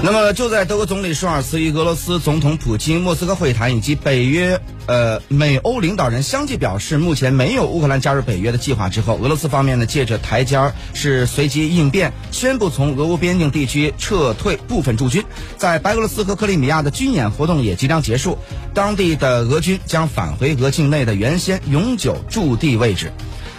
那么就在德国总理舒尔茨与俄罗斯总统普京莫斯科会谈，以及北约、呃美欧领导人相继表示目前没有乌克兰加入北约的计划之后，俄罗斯方面呢借着台阶儿是随机应变，宣布从俄乌边境地区撤退部分驻军，在白俄罗斯和克里米亚的军演活动也即将结束，当地的俄军将返回俄境内的原先永久驻地位置。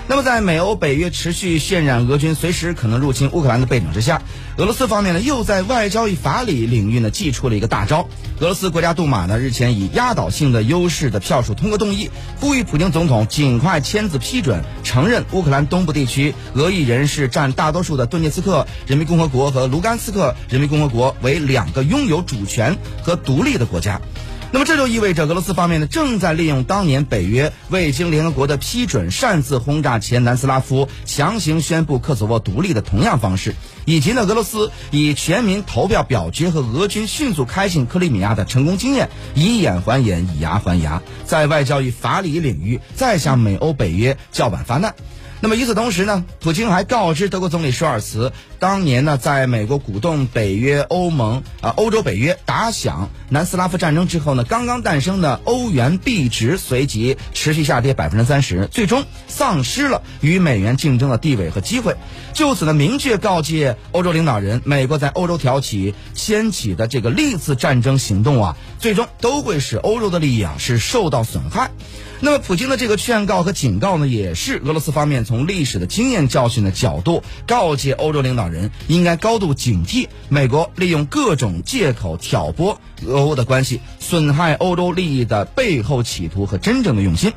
那么，在美欧北约持续渲染俄军随时可能入侵乌克兰的背景之下，俄罗斯方面呢又在外交与法理领域呢祭出了一个大招。俄罗斯国家杜马呢日前以压倒性的优势的票数通过动议，呼吁普京总统尽快签字批准承认乌克兰东部地区俄裔人士占大多数的顿涅茨克人民共和国和卢甘斯克人民共和国为两个拥有主权和独立的国家。那么这就意味着俄罗斯方面呢，正在利用当年北约未经联合国的批准擅自轰炸前南斯拉夫、强行宣布科索沃独立的同样方式，以及呢俄罗斯以全民投票表决和俄军迅速开进克里米亚的成功经验，以眼还眼，以牙还牙，在外交与法理领域再向美欧北约叫板发难。那么与此同时呢，普京还告知德国总理舒尔茨，当年呢，在美国鼓动北约、欧盟啊、欧洲北约打响南斯拉夫战争之后呢，刚刚诞生的欧元币值随即持续下跌百分之三十，最终丧失了与美元竞争的地位和机会。就此呢，明确告诫欧洲领导人，美国在欧洲挑起、掀起的这个历次战争行动啊，最终都会使欧洲的利益啊是受到损害。那么，普京的这个劝告和警告呢，也是俄罗斯方面从历史的经验教训的角度，告诫欧洲领导人应该高度警惕美国利用各种借口挑拨俄欧的关系，损害欧洲利益的背后企图和真正的用心。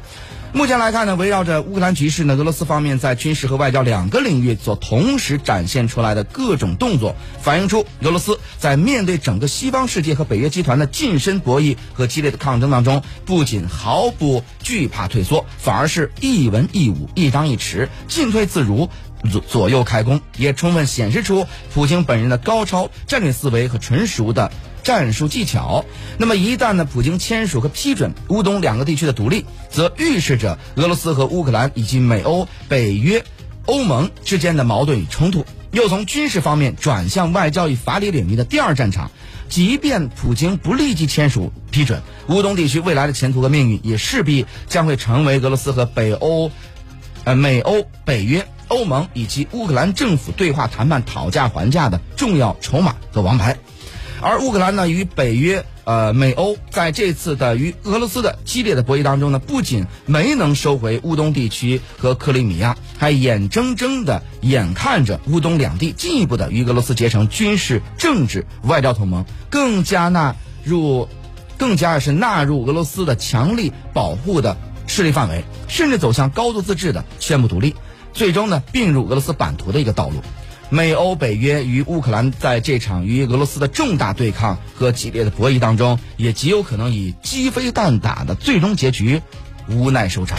目前来看呢，围绕着乌克兰局势呢，俄罗斯方面在军事和外交两个领域所同时展现出来的各种动作，反映出俄罗斯在面对整个西方世界和北约集团的近身博弈和激烈的抗争当中，不仅毫不惧怕退缩，反而是一文一武、一张一弛，进退自如。左左右开弓，也充分显示出普京本人的高超战略思维和纯熟的战术技巧。那么，一旦呢，普京签署和批准乌东两个地区的独立，则预示着俄罗斯和乌克兰以及美欧、北约、欧盟之间的矛盾与冲突又从军事方面转向外交与法理领域的第二战场。即便普京不立即签署批准，乌东地区未来的前途和命运也势必将会成为俄罗斯和北欧、呃美欧、北约。欧盟以及乌克兰政府对话谈判讨价还价的重要筹码和王牌，而乌克兰呢与北约、呃美欧在这次的与俄罗斯的激烈的博弈当中呢，不仅没能收回乌东地区和克里米亚，还眼睁睁的眼看着乌东两地进一步的与俄罗斯结成军事、政治、外交同盟，更加纳入，更加是纳入俄罗斯的强力保护的势力范围，甚至走向高度自治的宣布独立。最终呢，并入俄罗斯版图的一个道路。美欧北约与乌克兰在这场与俄罗斯的重大对抗和激烈的博弈当中，也极有可能以鸡飞蛋打的最终结局无奈收场。